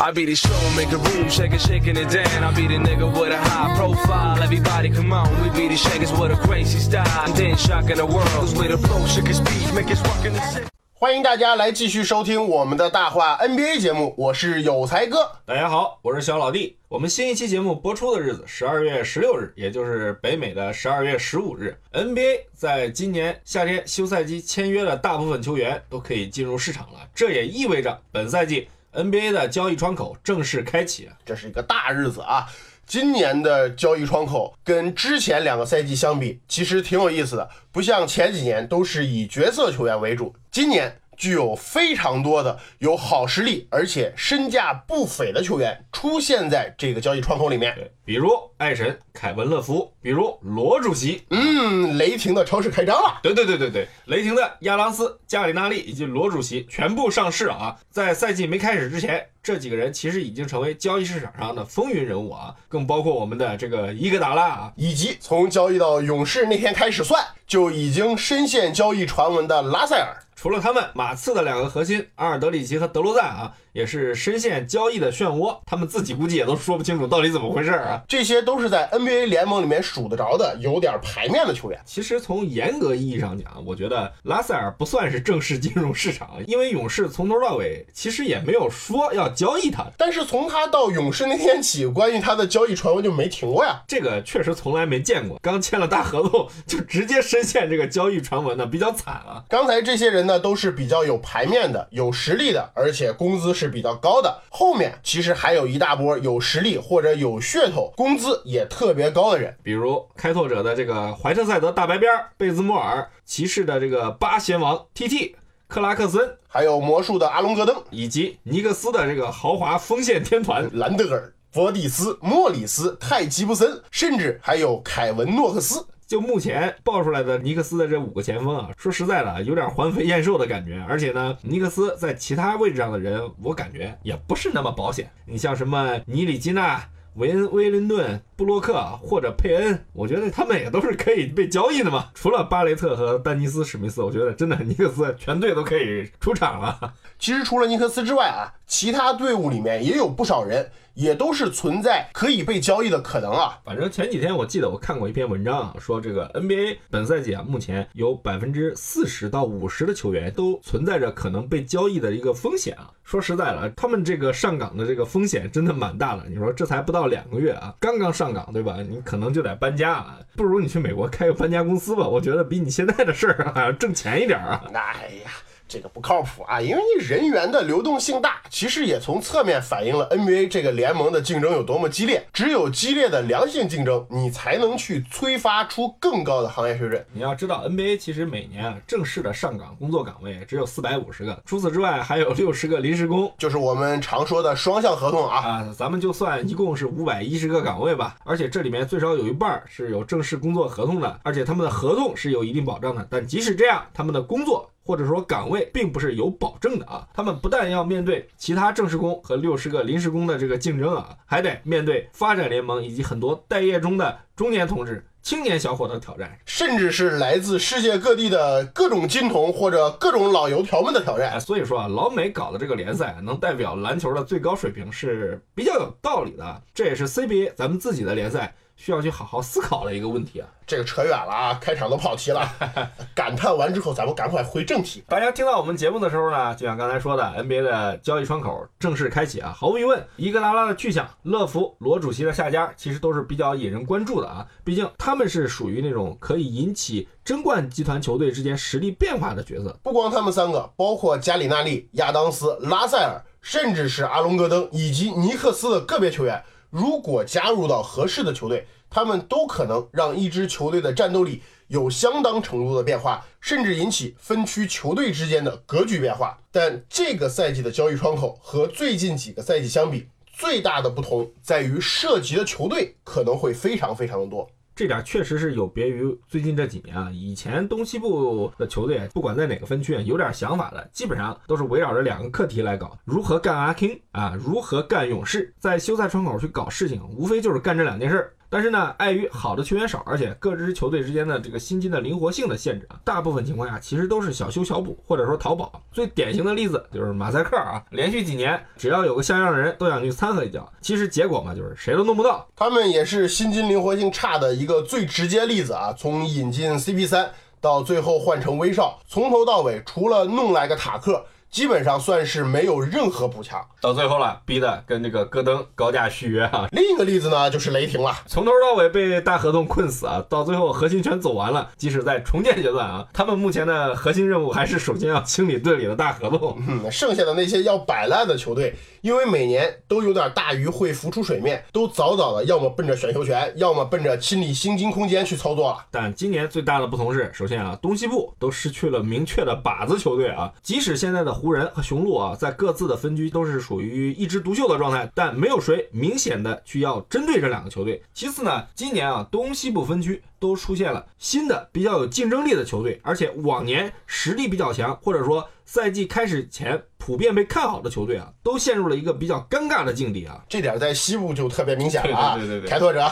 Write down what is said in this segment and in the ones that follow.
I be the show, make a room, shake it, shaking it down. I be the nigga with a high profile. Everybody come on, we be the shakers with a crazy style. And then shocking the world, cause we the flow, shake it, speed, make it rock in the city. 欢迎大家来继续收听我们的大话 NBA 节目，我是有才哥。大家好，我是小老弟。我们新一期节目播出的日子，十二月十六日，也就是北美的十二月十五日。NBA 在今年夏天休赛期签约的大部分球员都可以进入市场了，这也意味着本赛季 NBA 的交易窗口正式开启。这是一个大日子啊！今年的交易窗口跟之前两个赛季相比，其实挺有意思的，不像前几年都是以角色球员为主，今年具有非常多的有好实力而且身价不菲的球员出现在这个交易窗口里面。对，比如爱神凯文乐福，比如罗主席，嗯，雷霆的超市开张了。对对对对对，雷霆的亚当斯、加里纳利以及罗主席全部上市啊！在赛季没开始之前，这几个人其实已经成为交易市场上的风云人物啊，更包括我们的这个伊戈达拉啊，以及从交易到勇士那天开始算，就已经深陷交易传闻的拉塞尔。除了他们，马刺的两个核心阿尔德里奇和德罗赞啊，也是深陷交易的漩涡，他们自己估计也都说不清楚到底怎么回事啊。这些都是在 NBA 联盟里面数得着的、有点牌面的球员。其实从严格意义上讲，我觉得拉塞尔不算是正式进入市场，因为勇士从头到尾其实也没有说要交易他。但是从他到勇士那天起，关于他的交易传闻就没停过呀。这个确实从来没见过，刚签了大合同就直接深陷这个交易传闻呢，比较惨啊。刚才这些人呢，都是比较有牌面的、有实力的，而且工资是比较高的。后面其实还有一大波有实力或者有噱头、工资也特别高的人。比如开拓者的这个怀特塞德大白边贝兹莫尔，骑士的这个八贤王 TT 克拉克森，还有魔术的阿隆戈登、以及尼克斯的这个豪华锋线天团兰德尔、博蒂斯、莫里斯、泰吉布森，甚至还有凯文诺克斯。就目前爆出来的尼克斯的这五个前锋啊，说实在的，有点环肥燕瘦的感觉。而且呢，尼克斯在其他位置上的人，我感觉也不是那么保险。你像什么尼里基纳、韦恩威灵顿、布洛克或者佩恩，我觉得他们也都是可以被交易的嘛。除了巴雷特和丹尼斯史密斯，我觉得真的尼克斯全队都可以出场了。其实除了尼克斯之外啊，其他队伍里面也有不少人，也都是存在可以被交易的可能啊。反正前几天我记得我看过一篇文章啊，说这个 NBA 本赛季啊，目前有百分之四十到五十的球员都存在着可能被交易的一个风险啊。说实在了，他们这个上岗的这个风险真的蛮大的。你说这才不到到两个月啊，刚刚上岗对吧？你可能就得搬家啊，不如你去美国开个搬家公司吧。我觉得比你现在的事儿啊挣钱一点啊。哎呀。这个不靠谱啊！因为你人员的流动性大，其实也从侧面反映了 NBA 这个联盟的竞争有多么激烈。只有激烈的良性竞争，你才能去催发出更高的行业水准。你要知道，NBA 其实每年啊正式的上岗工作岗位只有四百五十个，除此之外还有六十个临时工，就是我们常说的双向合同啊。啊，咱们就算一共是五百一十个岗位吧，而且这里面最少有一半是有正式工作合同的，而且他们的合同是有一定保障的。但即使这样，他们的工作。或者说岗位并不是有保证的啊，他们不但要面对其他正式工和六十个临时工的这个竞争啊，还得面对发展联盟以及很多待业中的中年同志、青年小伙的挑战，甚至是来自世界各地的各种金童或者各种老油条们的挑战。所以说啊，老美搞的这个联赛能代表篮球的最高水平是比较有道理的，这也是 CBA 咱们自己的联赛需要去好好思考的一个问题啊。这个扯远了啊，开场都跑题了。感叹完之后，咱们赶快回正题。大家听到我们节目的时候呢，就像刚才说的，NBA 的交易窗口正式开启啊。毫无疑问，伊戈达拉的去向、乐福、罗主席的下家，其实都是比较引人关注的啊。毕竟他们是属于那种可以引起争冠集团球队之间实力变化的角色。不光他们三个，包括加里纳利、亚当斯、拉塞尔，甚至是阿隆戈登以及尼克斯的个别球员，如果加入到合适的球队，他们都可能让一支球队的战斗力有相当程度的变化，甚至引起分区球队之间的格局变化。但这个赛季的交易窗口和最近几个赛季相比，最大的不同在于涉及的球队可能会非常非常的多。这点确实是有别于最近这几年啊，以前东西部的球队不管在哪个分区有点想法的，基本上都是围绕着两个课题来搞：如何干阿 king 啊，如何干勇士，在休赛窗口去搞事情，无非就是干这两件事儿。但是呢，碍于好的球员少，而且各支球队之间的这个薪金的灵活性的限制啊，大部分情况下其实都是小修小补，或者说淘宝。最典型的例子就是马赛克啊，连续几年只要有个像样的人都想去掺和一脚，其实结果嘛就是谁都弄不到。他们也是薪金灵活性差的一个最直接例子啊，从引进 CP 三到最后换成威少，从头到尾除了弄来个塔克。基本上算是没有任何补强，到最后了，逼的跟这个戈登高价续约啊。另一个例子呢，就是雷霆了，从头到尾被大合同困死啊，到最后核心全走完了。即使在重建阶段啊，他们目前的核心任务还是首先要清理队里的大合同。嗯，剩下的那些要摆烂的球队，因为每年都有点大鱼会浮出水面，都早早的要么奔着选秀权，要么奔着清理薪金空间去操作了。但今年最大的不同是，首先啊，东西部都失去了明确的靶子球队啊，即使现在的。湖人和雄鹿啊，在各自的分区都是属于一枝独秀的状态，但没有谁明显的去要针对这两个球队。其次呢，今年啊，东西部分区都出现了新的比较有竞争力的球队，而且往年实力比较强，或者说赛季开始前普遍被看好的球队啊，都陷入了一个比较尴尬的境地啊。这点在西部就特别明显了啊。对对对，开拓者、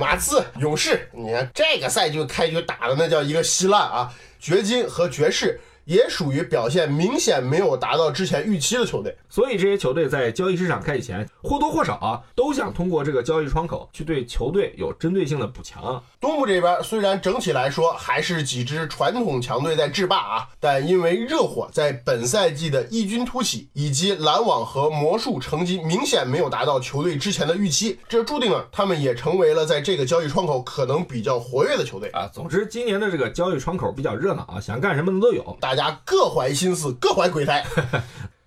马刺、勇士，你看这个赛季开局打的那叫一个稀烂啊。掘金和爵士。也属于表现明显没有达到之前预期的球队，所以这些球队在交易市场开启前或多或少啊都想通过这个交易窗口去对球队有针对性的补强啊。东部这边虽然整体来说还是几支传统强队在制霸啊，但因为热火在本赛季的异军突起，以及篮网和魔术成绩明显没有达到球队之前的预期，这注定了他们也成为了在这个交易窗口可能比较活跃的球队啊。总之，今年的这个交易窗口比较热闹啊，想干什么的都有。大家各怀心思，各怀鬼胎。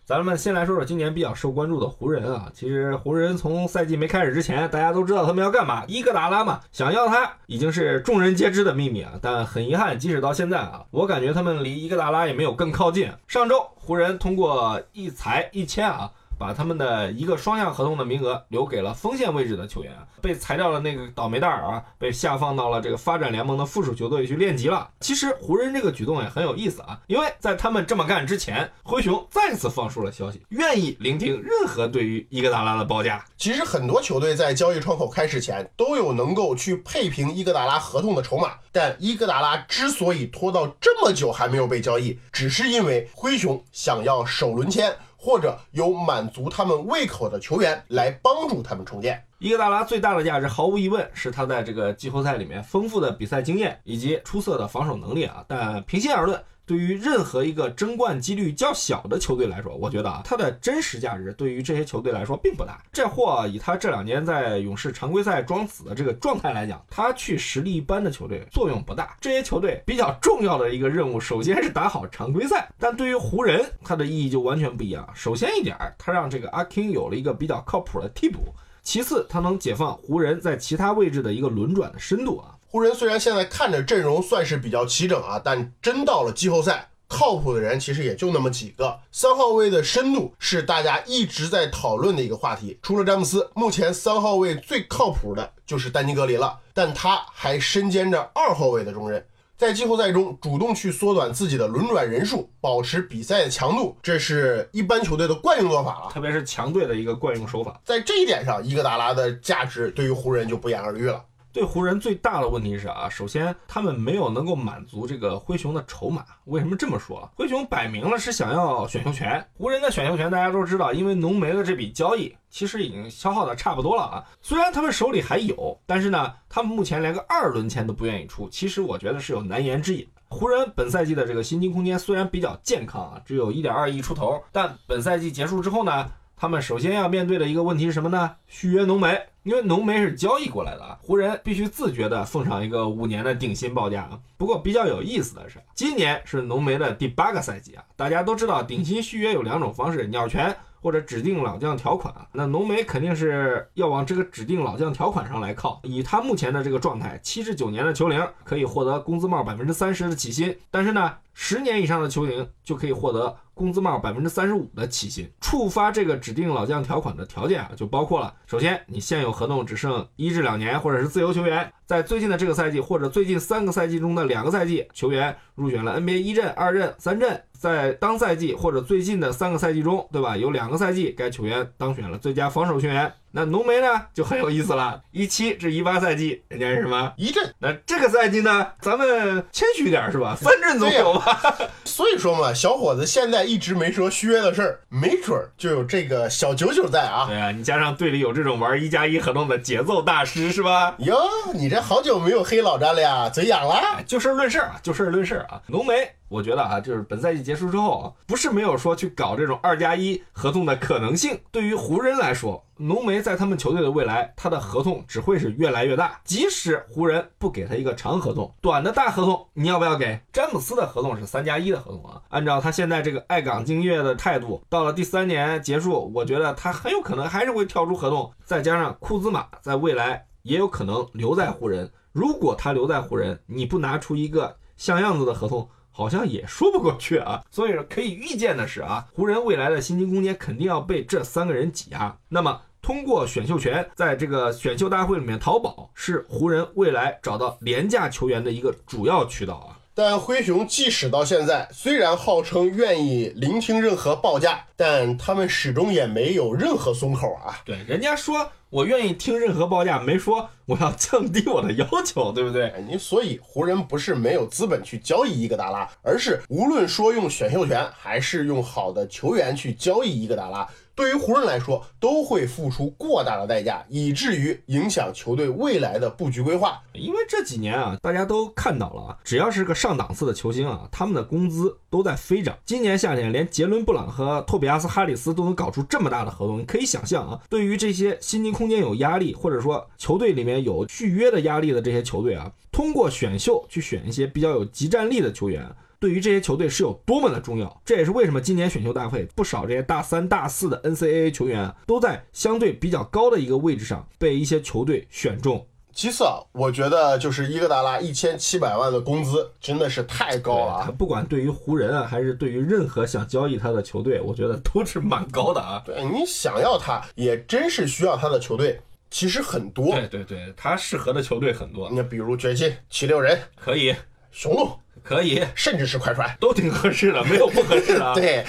咱们先来说说今年比较受关注的湖人啊。其实湖人从赛季没开始之前，大家都知道他们要干嘛，伊戈达拉嘛，想要他已经是众人皆知的秘密啊。但很遗憾，即使到现在啊，我感觉他们离伊戈达拉也没有更靠近。上周湖人通过一裁一签啊。把他们的一个双向合同的名额留给了锋线位置的球员，被裁掉了那个倒霉蛋儿啊，被下放到了这个发展联盟的附属球队去练级了。其实湖人这个举动也很有意思啊，因为在他们这么干之前，灰熊再次放出了消息，愿意聆听任何对于伊戈达拉的报价。其实很多球队在交易窗口开始前都有能够去配平伊戈达拉合同的筹码，但伊戈达拉之所以拖到这么久还没有被交易，只是因为灰熊想要首轮签。或者有满足他们胃口的球员来帮助他们重建。伊戈达拉最大的价值，毫无疑问是他在这个季后赛里面丰富的比赛经验以及出色的防守能力啊。但平心而论，对于任何一个争冠几率较小的球队来说，我觉得啊，他的真实价值对于这些球队来说并不大。这货以他这两年在勇士常规赛装死的这个状态来讲，他去实力一般的球队作用不大。这些球队比较重要的一个任务，首先是打好常规赛。但对于湖人，它的意义就完全不一样。首先一点，他让这个阿 king 有了一个比较靠谱的替补；其次，他能解放湖人在其他位置的一个轮转的深度啊。湖人虽然现在看着阵容算是比较齐整啊，但真到了季后赛，靠谱的人其实也就那么几个。三号位的深度是大家一直在讨论的一个话题。除了詹姆斯，目前三号位最靠谱的就是丹尼格林了，但他还身兼着二号位的重任。在季后赛中主动去缩短自己的轮转人数，保持比赛的强度，这是一般球队的惯用做法了，特别是强队的一个惯用手法。在这一点上，伊戈达拉的价值对于湖人就不言而喻了。对湖人最大的问题是啊，首先他们没有能够满足这个灰熊的筹码。为什么这么说？灰熊摆明了是想要选秀权，湖人的选秀权大家都知道，因为浓眉的这笔交易其实已经消耗的差不多了啊。虽然他们手里还有，但是呢，他们目前连个二轮签都不愿意出。其实我觉得是有难言之隐。湖人本赛季的这个薪金空间虽然比较健康啊，只有一点二亿出头，但本赛季结束之后呢？他们首先要面对的一个问题是什么呢？续约浓眉，因为浓眉是交易过来的啊，湖人必须自觉的奉上一个五年的顶薪报价啊。不过比较有意思的是，今年是浓眉的第八个赛季啊，大家都知道顶薪续约有两种方式，鸟权或者指定老将条款啊，那浓眉肯定是要往这个指定老将条款上来靠。以他目前的这个状态，七至九年的球龄可以获得工资帽百分之三十的起薪，但是呢，十年以上的球龄就可以获得工资帽百分之三十五的起薪。触发这个指定老将条款的条件啊，就包括了：首先，你现有合同只剩一至两年，或者是自由球员，在最近的这个赛季或者最近三个赛季中的两个赛季，球员入选了 NBA 一阵、二阵、三阵。在当赛季或者最近的三个赛季中，对吧？有两个赛季该球员当选了最佳防守球员。那浓眉呢就很有意思了，一七至一八赛季人家是什么一阵？那这个赛季呢，咱们谦虚点是吧？三阵总有吧？所以说嘛，小伙子现在一直没说续约的事儿，没准儿就有这个小九九在啊。对啊，你加上队里有这种玩一加一合同的节奏大师是吧？哟，你这好久没有黑老詹了呀，嘴痒了？就事论事啊，就事论事啊。浓眉，我觉得啊，就是本赛季结束之后啊，不是没有说去搞这种二加一合同的可能性。对于湖人来说，浓眉在他们球队的未来，他的合同只会是越来越大。即使湖人不给他一个长合同，短的大合同，你要不要给？詹姆斯的合同是三加一的合同啊。按照他现在这个爱岗敬业的态度，到了第三年结束，我觉得他很有可能还是会跳出合同。再加上库兹马在未来也有可能留在湖人。如果他留在湖人，你不拿出一个像样子的合同，好像也说不过去啊。所以说，可以预见的是啊，湖人未来的薪金空间肯定要被这三个人挤压。那么，通过选秀权在这个选秀大会里面淘宝，是湖人未来找到廉价球员的一个主要渠道啊。但灰熊即使到现在，虽然号称愿意聆听任何报价，但他们始终也没有任何松口啊。对，人家说我愿意听任何报价，没说我要降低我的要求，对不对？你，所以湖人不是没有资本去交易伊戈达拉，而是无论说用选秀权还是用好的球员去交易伊戈达拉，对于湖人来说都会付出过大的代价，以至于影响球队未来的布局规划。因为这几年啊，大家都看到了啊，只要是个上档次的球星啊，他们的工资都在飞涨。今年夏天，连杰伦布朗和托比亚斯哈里斯都能搞出这么大的合同，你可以想象啊，对于这些薪金空间有压力，或者说球队里面有续约的压力的这些球队啊，通过选秀去选一些比较有集战力的球员。对于这些球队是有多么的重要，这也是为什么今年选秀大会不少这些大三、大四的 NCAA 球员啊，都在相对比较高的一个位置上被一些球队选中。其次啊，我觉得就是伊戈达拉一千七百万的工资真的是太高了啊！不管对于湖人啊，还是对于任何想交易他的球队，我觉得都是蛮高的啊。对你想要他，也真是需要他的球队，其实很多。对对对，他适合的球队很多，那比如掘金、七六人、可以雄鹿，可以，甚至是快船。都挺合适的，没有不合适的啊。对，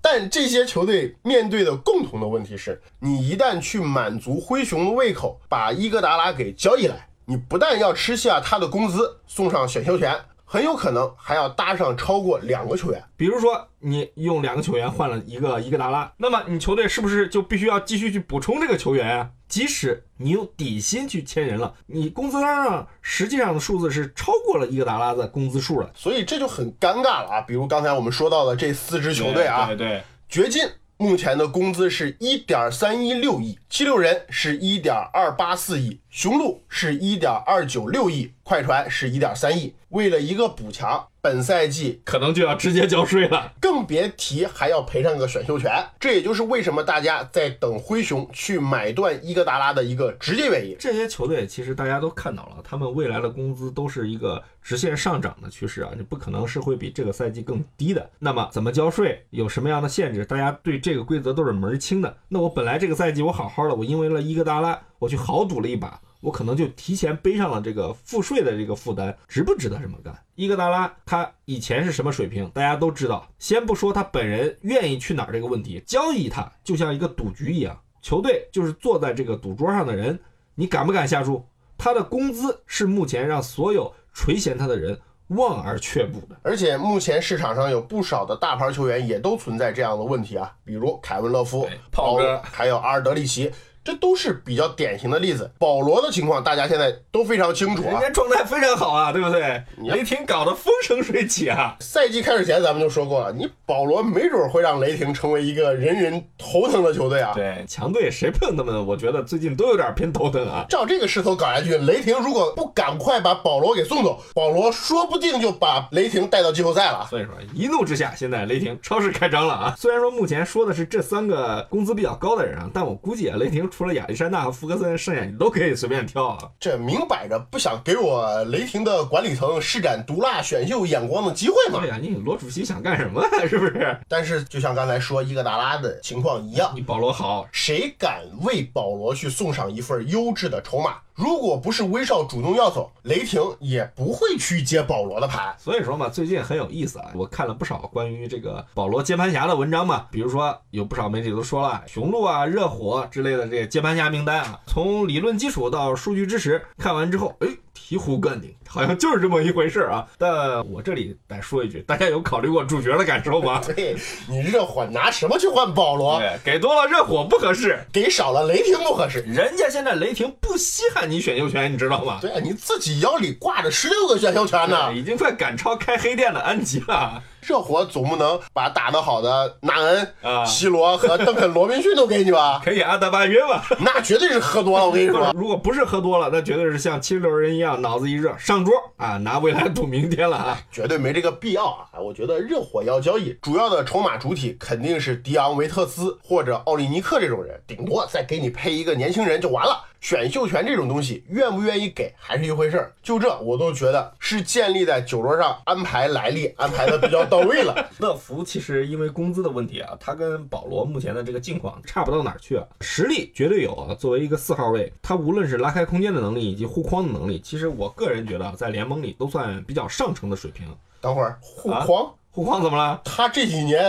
但这些球队面对的共同的问题是，你一旦去满足灰熊的胃口，把伊戈达拉给交易来，你不但要吃下他的工资，送上选秀权，很有可能还要搭上超过两个球员。比如说，你用两个球员换了一个伊戈达拉，那么你球队是不是就必须要继续去补充这个球员啊？即使你用底薪去签人了，你工资单上实际上的数字是超过了伊戈达拉的工资数了。所以这就很尴尬了啊！比如刚才我们说到的这四支球队啊，对对，掘金目前的工资是一点三一六亿，七六人是一点二八四亿，雄鹿是一点二九六亿，快船是一点三亿。为了一个补强，本赛季可能就要直接交税了。更别提还要赔上个选秀权。这也就是为什么大家在等灰熊去买断伊戈达拉的一个直接原因。这些球队其实大家都看到了，他们未来的工资都是一个直线上涨的趋势啊，你不可能是会比这个赛季更低的。那么怎么交税，有什么样的限制，大家对这个规则都是门儿清的。那我本来这个赛季我好好的，我因为了伊戈达拉，我去豪赌了一把。我可能就提前背上了这个赋税的这个负担，值不值得这么干？伊戈达拉他以前是什么水平，大家都知道。先不说他本人愿意去哪儿这个问题，交易他就像一个赌局一样，球队就是坐在这个赌桌上的人，你敢不敢下注？他的工资是目前让所有垂涎他的人望而却步的。而且目前市场上有不少的大牌球员也都存在这样的问题啊，比如凯文·勒夫、炮哥，还有阿尔德里奇。这都是比较典型的例子。保罗的情况大家现在都非常清楚啊人家，状态非常好啊，对不对？雷霆搞得风生水起啊。赛季开始前咱们就说过了，你保罗没准会让雷霆成为一个人人头疼的球队啊。对，强队谁碰他们，我觉得最近都有点偏头疼啊。照这个势头搞下去，雷霆如果不赶快把保罗给送走，保罗说不定就把雷霆带到季后赛了。所以说，一怒之下，现在雷霆超市开张了啊！虽然说目前说的是这三个工资比较高的人啊，但我估计啊，雷霆除了亚历山大和福格森，剩下你都可以随便挑啊。这明摆着不想给我雷霆的管理层施展毒辣选秀眼光的机会嘛对。呀，你罗主席想干什么？是不是？但是就像刚才说伊戈达拉的情况一样，你保罗好，谁敢为保罗去送上一份优质的筹码？如果不是威少主动要走，雷霆也不会去接保罗的牌。所以说嘛，最近很有意思啊，我看了不少关于这个保罗接盘侠的文章嘛，比如说有不少媒体都说了，雄鹿啊、热火之类的这个接盘侠名单啊，从理论基础到数据支持，看完之后，哎，醍醐灌顶，好像就是这么一回事啊。但我这里得说一句，大家有考虑过主角的感受吗？对你热火拿什么去换保罗？对，给多了热火不合适，给少了雷霆不合适。人家现在雷霆不稀罕你选秀权，你知道吗？对啊，你自己腰里挂着十六个选秀权呢。已经快赶超开黑店的安吉了。热火总不能把打得好的纳恩、啊西罗和邓肯·罗宾逊都给你吧？可以阿德巴约吧？那绝对是喝多了，我跟你说。如果不是喝多了，那绝对是像七十六人一样，脑子一热上桌啊，拿未来赌明天了啊！绝对没这个必要啊！我觉得热火要交易，主要的筹码主体肯定是迪昂维特斯或者奥利尼克这种人，顶多再给你配一个年轻人就完了。选秀权这种东西，愿不愿意给还是一回事儿。就这，我都觉得是建立在酒桌上安排来历安排的比较到位了。乐福其实因为工资的问题啊，他跟保罗目前的这个境况差不到哪儿去啊，实力绝对有啊。作为一个四号位，他无论是拉开空间的能力以及护框的能力，其实我个人觉得啊在联盟里都算比较上乘的水平。等会儿护框，护框怎么了？他这几年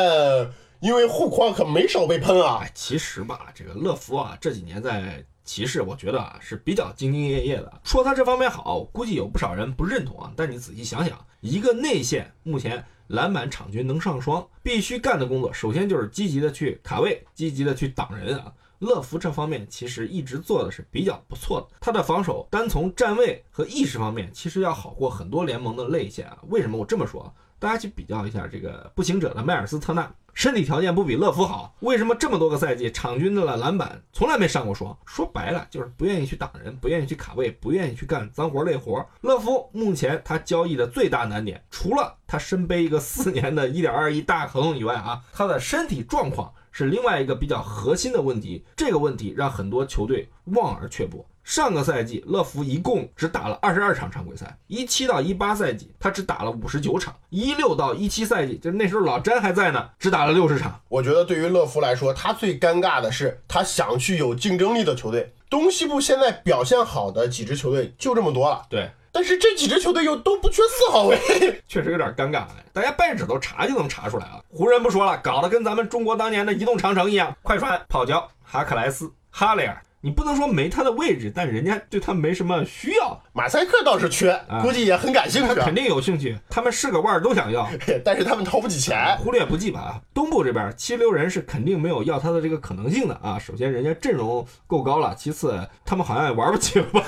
因为护框可没少被喷啊。哎，其实吧，这个乐福啊，这几年在骑士，我觉得啊是比较兢兢业业的。说他这方面好，估计有不少人不认同啊。但你仔细想想，一个内线目前篮板场均能上双，必须干的工作，首先就是积极的去卡位，积极的去挡人啊。乐福这方面其实一直做的是比较不错的，他的防守单从站位和意识方面，其实要好过很多联盟的内线啊。为什么我这么说？大家去比较一下这个步行者的迈尔斯特纳，身体条件不比乐福好，为什么这么多个赛季场均的篮板从来没上过双？说白了就是不愿意去挡人，不愿意去卡位，不愿意去干脏活累活。乐福目前他交易的最大难点，除了他身背一个四年的1.2亿大合同以外啊，他的身体状况是另外一个比较核心的问题。这个问题让很多球队望而却步。上个赛季，乐福一共只打了二十二场常规赛，一七到一八赛季他只打了五十九场，一六到一七赛季，就那时候老詹还在呢，只打了六十场。我觉得对于乐福来说，他最尴尬的是他想去有竞争力的球队。东西部现在表现好的几支球队就这么多了，对，但是这几支球队又都不缺四号位。确实有点尴尬。哎大家掰着指头查就能查出来啊。湖人不说了，搞得跟咱们中国当年的移动长城一样，快船、泡椒、哈克莱斯、哈雷尔。你不能说没他的位置，但人家对他没什么需要，马赛克倒是缺啊，估计也很感兴趣啊他肯，定有兴趣。他们是个腕儿都想要，但是他们掏不起钱。忽略不计吧。东部这边七六人是肯定没有要他的这个可能性的啊。首先人家阵容够高了，其次他们好像也玩不起了吧。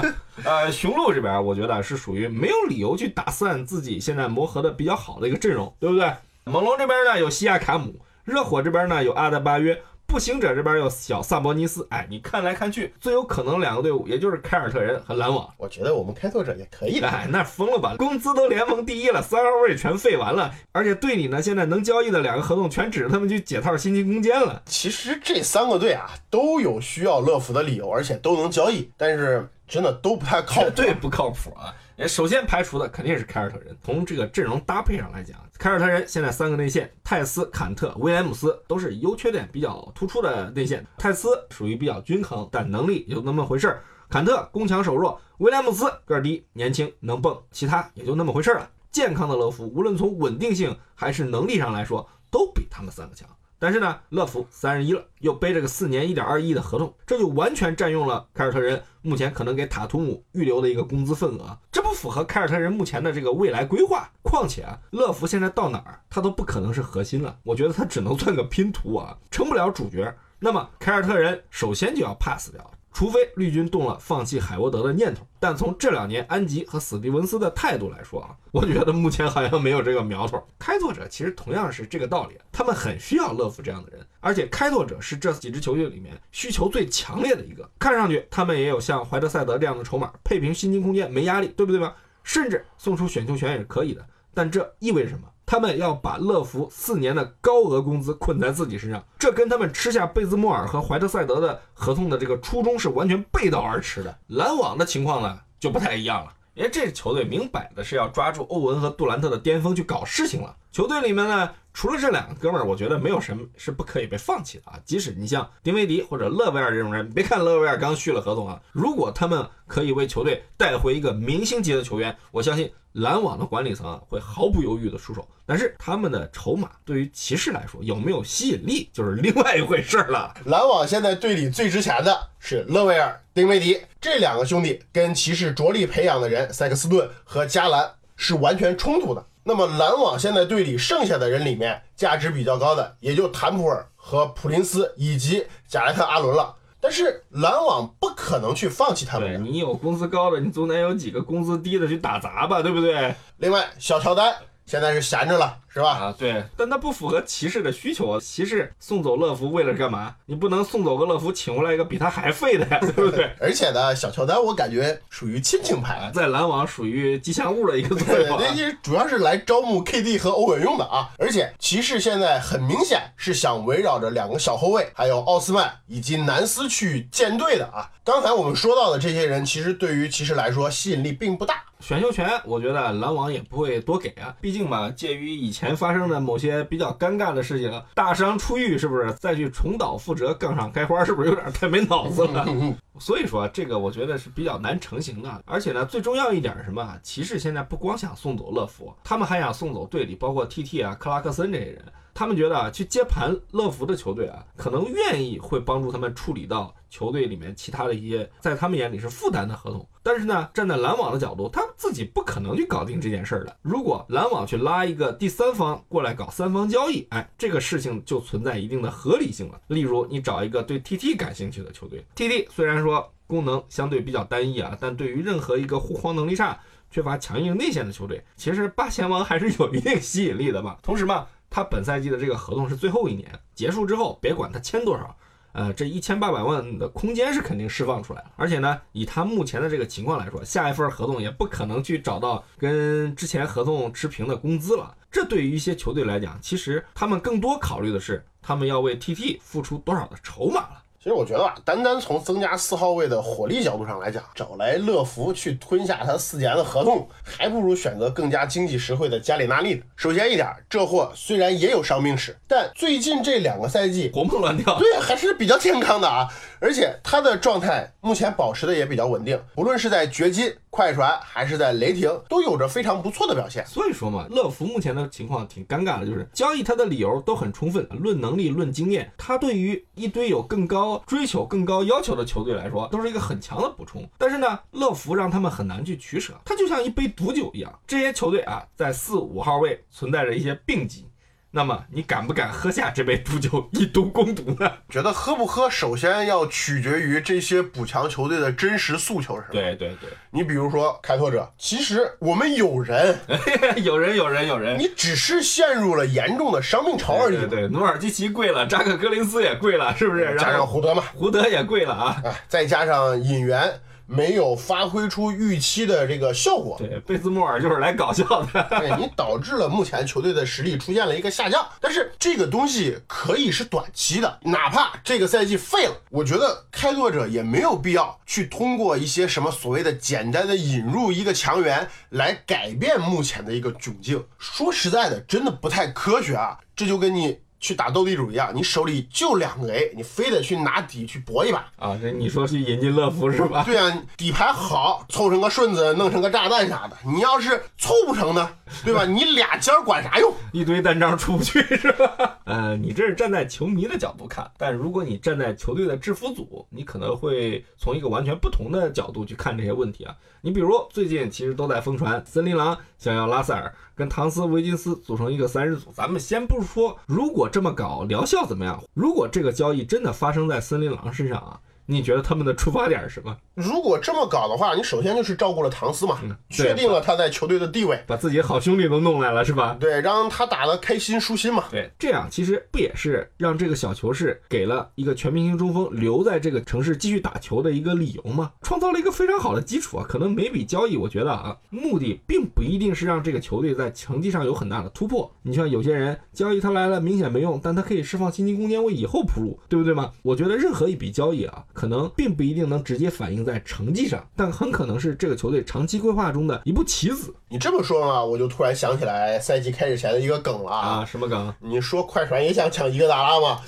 呃，雄鹿这边我觉得是属于没有理由去打散自己现在磨合的比较好的一个阵容，对不对？猛龙这边呢有西亚卡姆，热火这边呢有阿德巴约。步行者这边有小萨博尼斯，哎，你看来看去，最有可能两个队伍，也就是凯尔特人和篮网。我觉得我们开拓者也可以的。哎，那疯了吧？工资都联盟第一了，三号位全废完了，而且队里呢现在能交易的两个合同全指着他们去解套薪金空间了。其实这三个队啊都有需要乐福的理由，而且都能交易，但是真的都不太靠谱。绝对不靠谱啊！首先排除的肯定是凯尔特人。从这个阵容搭配上来讲，凯尔特人现在三个内线，泰斯、坎特、威廉姆斯都是优缺点比较突出的内线。泰斯属于比较均衡，但能力也就那么回事儿。坎特攻强守弱，威廉姆斯个儿低，年轻能蹦，其他也就那么回事儿了。健康的乐福，无论从稳定性还是能力上来说，都比他们三个强。但是呢，乐福三十一了，又背着个四年一点二亿的合同，这就完全占用了凯尔特人目前可能给塔图姆预留的一个工资份额，这不符合凯尔特人目前的这个未来规划。况且啊，乐福现在到哪儿，他都不可能是核心了，我觉得他只能算个拼图啊，成不了主角。那么凯尔特人首先就要 pass 掉，除非绿军动了放弃海沃德的念头。但从这两年安吉和史蒂文斯的态度来说啊，我觉得目前好像没有这个苗头。开拓者其实同样是这个道理，他们很需要乐福这样的人，而且开拓者是这几支球队里面需求最强烈的一个。看上去他们也有像怀特塞德这样的筹码，配平薪金空间没压力，对不对吧？甚至送出选秀权也是可以的。但这意味着什么？他们要把乐福四年的高额工资捆在自己身上，这跟他们吃下贝兹莫尔和怀特塞德的合同的这个初衷是完全背道而驰的。篮网的情况呢就不太一样了，因为这球队明摆的是要抓住欧文和杜兰特的巅峰去搞事情了。球队里面呢，除了这两个哥们儿，我觉得没有什么是不可以被放弃的啊。即使你像丁威迪或者勒维尔这种人，别看勒维尔刚续了合同啊，如果他们可以为球队带回一个明星级的球员，我相信。篮网的管理层啊，会毫不犹豫的出手，但是他们的筹码对于骑士来说有没有吸引力，就是另外一回事了。篮网现在队里最值钱的是勒维尔、丁威迪这两个兄弟，跟骑士着力培养的人塞克斯顿和加兰是完全冲突的。那么篮网现在队里剩下的人里面，价值比较高的也就坦普尔和普林斯以及贾莱特·阿伦了。但是篮网不可能去放弃他们。你有工资高的，你总得有几个工资低的去打杂吧，对不对？另外，小乔丹现在是闲着了。是吧？啊，对，但他不符合骑士的需求啊。骑士送走乐福为了干嘛？你不能送走个乐福，请回来一个比他还废的呀，对不对？而且呢，小乔丹我感觉属于亲情牌，在篮网属于吉祥物的一个作用。那些主要是来招募 KD 和欧文用的啊。而且骑士现在很明显是想围绕着两个小后卫，还有奥斯曼以及南斯去建队的啊。刚才我们说到的这些人，其实对于骑士来说吸引力并不大。选秀权，我觉得篮网也不会多给啊。毕竟嘛，介于以前发生的某些比较尴尬的事情，大伤初愈，是不是再去重蹈覆辙、杠上开花，是不是有点太没脑子了？所以说，这个我觉得是比较难成型的。而且呢，最重要一点是什么？骑士现在不光想送走乐福，他们还想送走队里包括 TT 啊、克拉克森这些人。他们觉得啊，去接盘乐福的球队啊，可能愿意会帮助他们处理到球队里面其他的一些在他们眼里是负担的合同。但是呢，站在篮网的角度，他们自己不可能去搞定这件事儿的。如果篮网去拉一个第三方过来搞三方交易，哎，这个事情就存在一定的合理性了。例如，你找一个对 TT 感兴趣的球队，TT 虽然说功能相对比较单一啊，但对于任何一个护框能力差、缺乏强硬内线的球队，其实八贤王还是有一定吸引力的嘛。同时嘛。他本赛季的这个合同是最后一年，结束之后别管他签多少，呃，这一千八百万的空间是肯定释放出来了。而且呢，以他目前的这个情况来说，下一份合同也不可能去找到跟之前合同持平的工资了。这对于一些球队来讲，其实他们更多考虑的是他们要为 TT 付出多少的筹码了。其实我觉得吧，单单从增加四号位的火力角度上来讲，找来乐福去吞下他四年的合同，还不如选择更加经济实惠的加里纳利呢。首先一点，这货虽然也有伤病史，但最近这两个赛季活蹦乱跳，对，还是比较健康的啊。而且他的状态目前保持的也比较稳定，不论是在掘金、快船还是在雷霆，都有着非常不错的表现。所以说嘛，乐福目前的情况挺尴尬的，就是交易他的理由都很充分，论能力、论经验，他对于一堆有更高追求、更高要求的球队来说，都是一个很强的补充。但是呢，乐福让他们很难去取舍，他就像一杯毒酒一样。这些球队啊，在四五号位存在着一些病疾。那么你敢不敢喝下这杯毒酒以毒攻毒呢？觉得喝不喝，首先要取决于这些补强球队的真实诉求是什么。对对对，你比如说开拓者，其实我们有人，有人有人有人，你只是陷入了严重的伤病潮而已。对，努尔基奇贵了，扎克格林斯也贵了，是不是？加上胡德嘛，胡德也贵了啊，再加上引援。没有发挥出预期的这个效果，对，贝兹莫尔就是来搞笑的，对 你导致了目前球队的实力出现了一个下降。但是这个东西可以是短期的，哪怕这个赛季废了，我觉得开拓者也没有必要去通过一些什么所谓的简单的引入一个强援来改变目前的一个窘境。说实在的，真的不太科学啊！这就跟你。去打斗地主一样，你手里就两个 A，你非得去拿底去搏一把啊？这你说去引进乐福是吧？对啊，底牌好，凑成个顺子，弄成个炸弹啥的。你要是凑不成呢，对吧？你俩尖管啥用？一堆单张出不去是吧？呃，你这是站在球迷的角度看，但如果你站在球队的制服组，你可能会从一个完全不同的角度去看这些问题啊。你比如最近其实都在疯传，森林狼想要拉塞尔跟唐斯维金斯组成一个三人组。咱们先不说，如果这么搞，疗效怎么样？如果这个交易真的发生在森林狼身上啊，你觉得他们的出发点是什么？如果这么搞的话，你首先就是照顾了唐斯嘛，对确定了他在球队的地位，把自己好兄弟都弄来了是吧？对，让他打得开心舒心嘛。对，这样其实不也是让这个小球市给了一个全明星中锋留在这个城市继续打球的一个理由吗？创造了一个非常好的基础啊！可能每笔交易，我觉得啊，目的并不一定是让这个球队在成绩上有很大的突破。你像有些人交易他来了明显没用，但他可以释放薪金空间为以后铺路，对不对吗？我觉得任何一笔交易啊，可能并不一定能直接反映在成绩上，但很可能是这个球队长期规划中的一步棋子你这么说嘛，我就突然想起来赛季开始前的一个梗了啊！什么梗？你说快船也想抢伊戈达拉吗？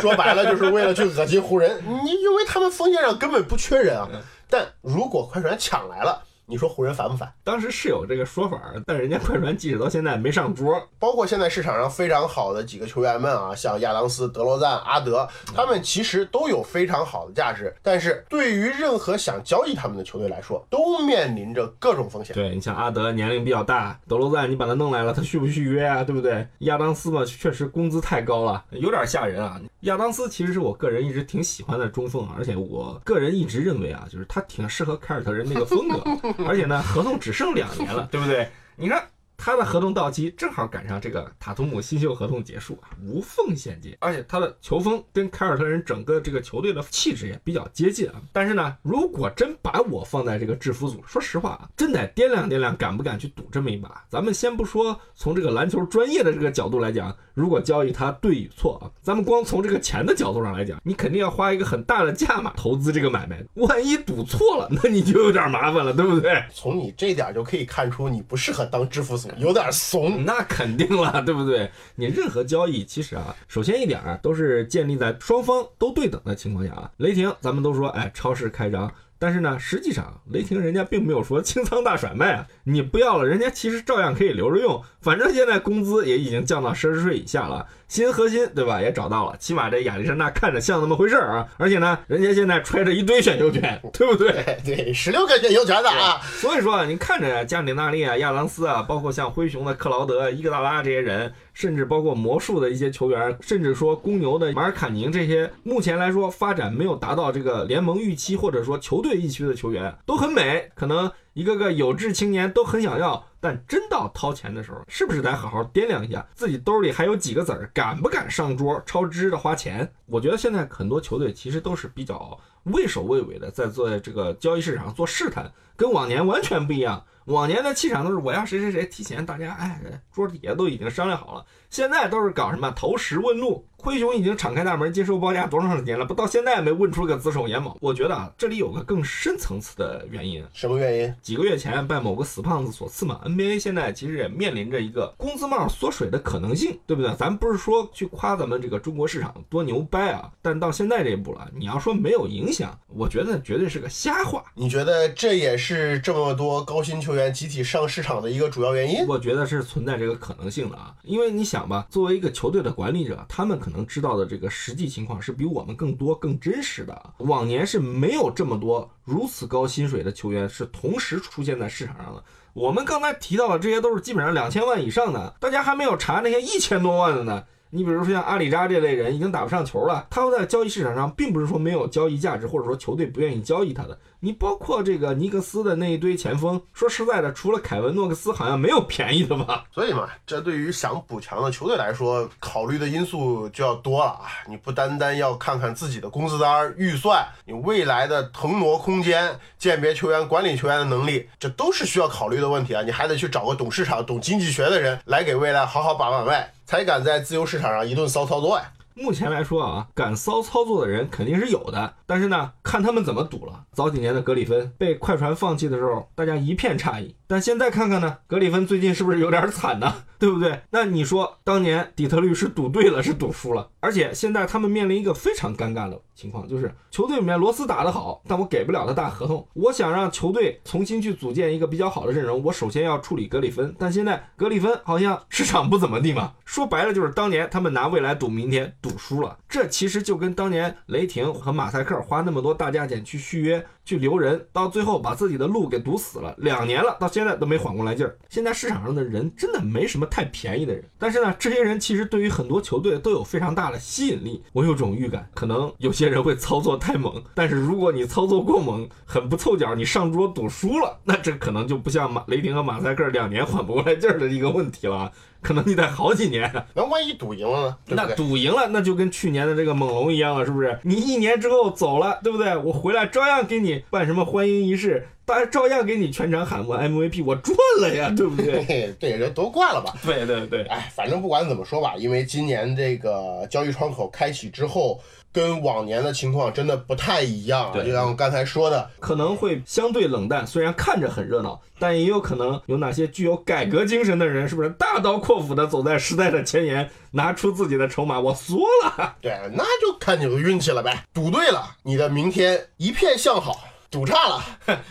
说白了就是为了去恶心湖人，你因为他们锋线上根本不缺人啊。但如果快船抢来了，你说湖人烦不烦？当时是有这个说法，但人家快船即使到现在没上桌。包括现在市场上非常好的几个球员们啊，像亚当斯、德罗赞、阿德，他们其实都有非常好的价值。但是对于任何想交易他们的球队来说，都面临着各种风险。对你像阿德年龄比较大，德罗赞你把他弄来了，他续不续约啊？对不对？亚当斯嘛，确实工资太高了，有点吓人啊。亚当斯其实是我个人一直挺喜欢的中锋，而且我个人一直认为啊，就是他挺适合凯尔特人那个风格，而且呢，合同只剩两年了，对不对？你看。他的合同到期正好赶上这个塔图姆新秀合同结束啊，无缝衔接，而且他的球风跟凯尔特人整个这个球队的气质也比较接近啊。但是呢，如果真把我放在这个制服组，说实话啊，真得掂量掂量，敢不敢去赌这么一把？咱们先不说从这个篮球专业的这个角度来讲，如果交易他对与错啊，咱们光从这个钱的角度上来讲，你肯定要花一个很大的价码投资这个买卖，万一赌错了，那你就有点麻烦了，对不对？从你这点就可以看出，你不适合当制服组。有点怂，那肯定了，对不对？你任何交易，其实啊，首先一点啊，都是建立在双方都对等的情况下啊。雷霆，咱们都说，哎，超市开张。但是呢，实际上雷霆人家并没有说清仓大甩卖啊，你不要了，人家其实照样可以留着用，反正现在工资也已经降到奢侈税以下了，新核心对吧？也找到了，起码这亚历山大看着像那么回事儿啊，而且呢，人家现在揣着一堆选秀权，对不对？对，十六个选秀权的啊，所以说你看着加里纳利啊、亚当斯啊，包括像灰熊的克劳德、伊格达拉这些人。甚至包括魔术的一些球员，甚至说公牛的马尔卡宁这些，目前来说发展没有达到这个联盟预期或者说球队预期的球员，都很美，可能一个个有志青年都很想要，但真到掏钱的时候，是不是得好好掂量一下自己兜里还有几个子儿，敢不敢上桌超支的花钱？我觉得现在很多球队其实都是比较畏首畏尾的，在做这个交易市场做试探，跟往年完全不一样。往年的气场都是我要谁谁谁提前，大家哎桌底下都已经商量好了。现在都是搞什么投石问路。灰熊已经敞开大门接受报价多长时间了？不到现在没问出个子丑寅卯。我觉得啊，这里有个更深层次的原因。什么原因？几个月前拜某个死胖子所赐嘛。NBA 现在其实也面临着一个工资帽缩水的可能性，对不对？咱不是说去夸咱们这个中国市场多牛掰啊，但到现在这一步了，你要说没有影响，我觉得绝对是个瞎话。你觉得这也是这么多高薪球员集体上市场的一个主要原因？我觉得是存在这个可能性的啊，因为你想吧，作为一个球队的管理者，他们可能知道的这个。实际情况是比我们更多、更真实的。往年是没有这么多如此高薪水的球员是同时出现在市场上的。我们刚才提到的这些都是基本上两千万以上的，大家还没有查那些一千多万的呢。你比如说像阿里扎这类人已经打不上球了，他在交易市场上并不是说没有交易价值，或者说球队不愿意交易他的。你包括这个尼克斯的那一堆前锋，说实在的，除了凯文诺克斯，好像没有便宜的吧？所以嘛，这对于想补强的球队来说，考虑的因素就要多了啊！你不单单要看看自己的工资单预算，你未来的腾挪空间、鉴别球员、管理球员的能力，这都是需要考虑的问题啊！你还得去找个懂市场、懂经济学的人来给未来好好把把脉，才敢在自由市场上一顿骚操作呀！目前来说啊，敢骚操作的人肯定是有的，但是呢，看他们怎么赌了。早几年的格里芬被快船放弃的时候，大家一片诧异。但现在看看呢，格里芬最近是不是有点惨呢？对不对？那你说当年底特律是赌对了，是赌输了？而且现在他们面临一个非常尴尬的情况，就是球队里面罗斯打得好，但我给不了他大合同。我想让球队重新去组建一个比较好的阵容，我首先要处理格里芬。但现在格里芬好像市场不怎么地嘛。说白了就是当年他们拿未来赌明天，赌输了。这其实就跟当年雷霆和马赛克花那么多大价钱去续约。去留人，到最后把自己的路给堵死了，两年了，到现在都没缓过来劲儿。现在市场上的人真的没什么太便宜的人。但是呢，这些人其实对于很多球队都有非常大的吸引力。我有种预感，可能有些人会操作太猛，但是如果你操作过猛，很不凑巧，你上桌赌输了，那这可能就不像马雷霆和马赛克两年缓不过来劲儿的一个问题了，可能你得好几年。那万一赌赢了呢？那？赌赢了，那就跟去年的这个猛龙一样了，是不是？你一年之后走了，对不对？我回来照样给你办什么欢迎仪式，大家照样给你全场喊过 MVP，我赚了呀，对不对？嘿，这人夺冠了吧？对对对，哎，反正不管怎么说吧，因为今年这个交易窗口开启之后，跟往年的情况真的不太一样啊。对就像我刚才说的，可能会相对冷淡，虽然看着很热闹，但也有可能有哪些具有改革精神的人，是不是大刀阔斧的走在时代的前沿，拿出自己的筹码，我缩了。对，那就看你的运气了呗。赌对了，你的明天一片向好；赌差了，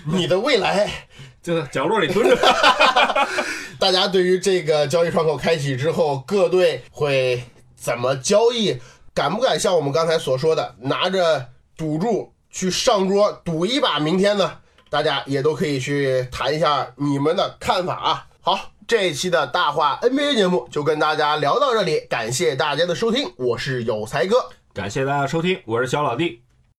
你的未来。就在角落里蹲着。大家对于这个交易窗口开启之后，各队会怎么交易？敢不敢像我们刚才所说的，拿着赌注去上桌赌一把明天呢？大家也都可以去谈一下你们的看法啊。好，这一期的大话 NBA 节目就跟大家聊到这里，感谢大家的收听，我是有才哥，感谢大家收听，我是小老弟，